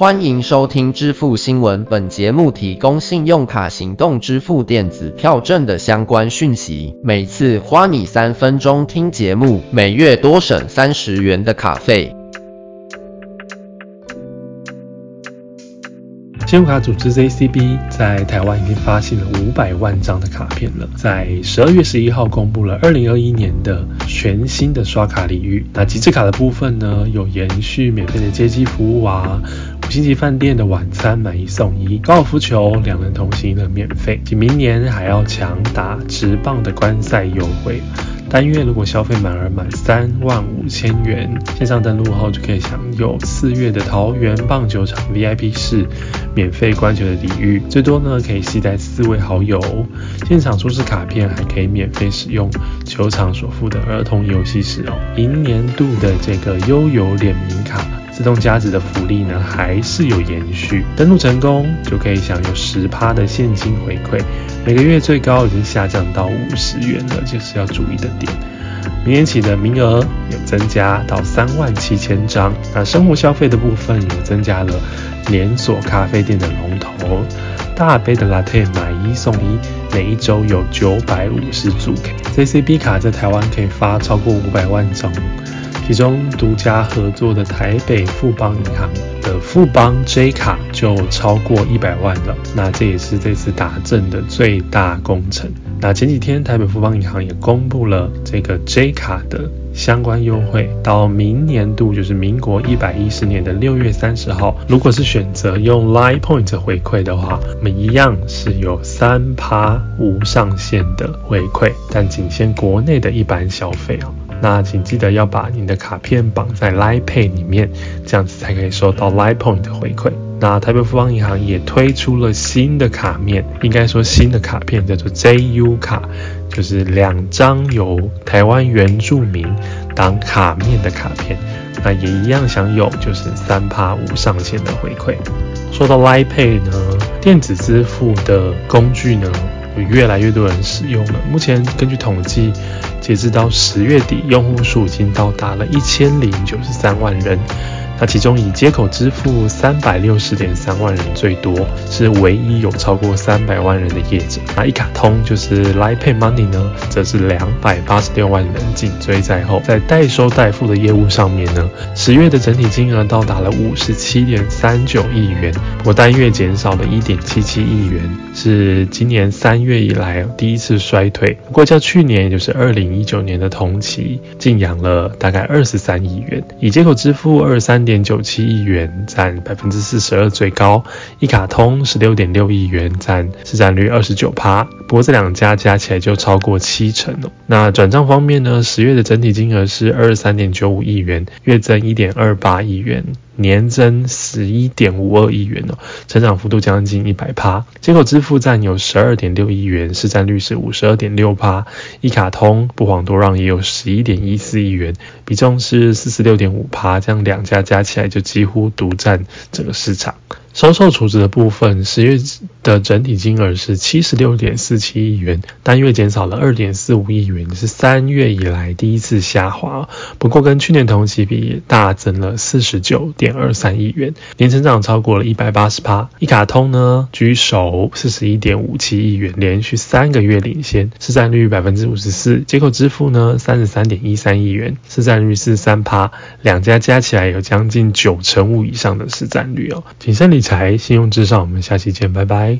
欢迎收听支付新闻，本节目提供信用卡行动支付电子票证的相关讯息。每次花你三分钟听节目，每月多省三十元的卡费。信用卡组织 JCB 在台湾已经发行了五百万张的卡片了，在十二月十一号公布了二零二一年的全新的刷卡礼遇。那极致卡的部分呢，有延续免费的接机服务啊。五星级饭店的晚餐买一送一，高尔夫球两人同行的免费，及明年还要强打直棒的观赛优惠。单月如果消费满额满三万五千元，线上登录后就可以享有四月的桃园棒球场 VIP 室免费观球的礼遇，最多呢可以携带四位好友。现场出示卡片还可以免费使用球场所附的儿童游戏室哦。明年度的这个悠游联名卡。自动加值的福利呢，还是有延续。登录成功就可以享有十趴的现金回馈，每个月最高已经下降到五十元了，就是要注意的点。明年起的名额有增加到三万七千张。那生活消费的部分有增加了连锁咖啡店的龙头，大杯的 latte 买一送一，每一周有九百五十组。JCB 卡在台湾可以发超过五百万张。其中独家合作的台北富邦银行的富邦 J 卡就超过一百万了，那这也是这次打证的最大工程。那前几天台北富邦银行也公布了这个 J 卡的相关优惠，到明年度就是民国一百一十年的六月三十号，如果是选择用 Line Point 回馈的话，我们一样是有三趴无上限的回馈，但仅限国内的一般消费哦。那请记得要把你的卡片绑在 Line Pay 里面，这样子才可以收到 Line Point 的回馈。那台北富邦银行也推出了新的卡面，应该说新的卡片叫做 JU 卡，就是两张由台湾原住民当卡面的卡片，那也一样享有就是三趴无上限的回馈。说到 Line Pay 呢，电子支付的工具呢，有越来越多人使用了。目前根据统计。截止到十月底，用户数已经到达了一千零九十三万人。那其中以接口支付三百六十点三万人最多，是唯一有超过三百万人的业者。那一卡通就是 lipay Money 呢，则是两百八十六万人紧追在后。在代收代付的业务上面呢，十月的整体金额到达了五十七点三九亿元，不过单月减少了一点七七亿元，是今年三月以来第一次衰退。不过较去年，也就是二零一九年的同期，净扬了大概二十三亿元。以接口支付二三点。九七亿元，占百分之四十二最高。一卡通十六点六亿元，占市占率二十九趴。不过这两家加起来就超过七成了。那转账方面呢？十月的整体金额是二十三点九五亿元，月增一点二八亿元。年增十一点五二亿元哦，成长幅度将近一百趴。接口支付占有十二点六亿元，市占率是五十二点六趴。一卡通不遑多让，也有十一点一四亿元，比重是四十六点五趴。这样两家加起来就几乎独占整个市场。销售处置的部分，十月的整体金额是七十六点四七亿元，单月减少了二点四五亿元，是三月以来第一次下滑。不过跟去年同期比，大增了四十九点二三亿元，年成长超过了一百八十趴。一卡通呢居首，四十一点五七亿元，连续三个月领先，市占率百分之五十四。接口支付呢三十三点一三亿元，市占率是三趴，两家加起来有将近九成五以上的市占率哦。谨慎理财。财信用至上，我们下期见，拜拜。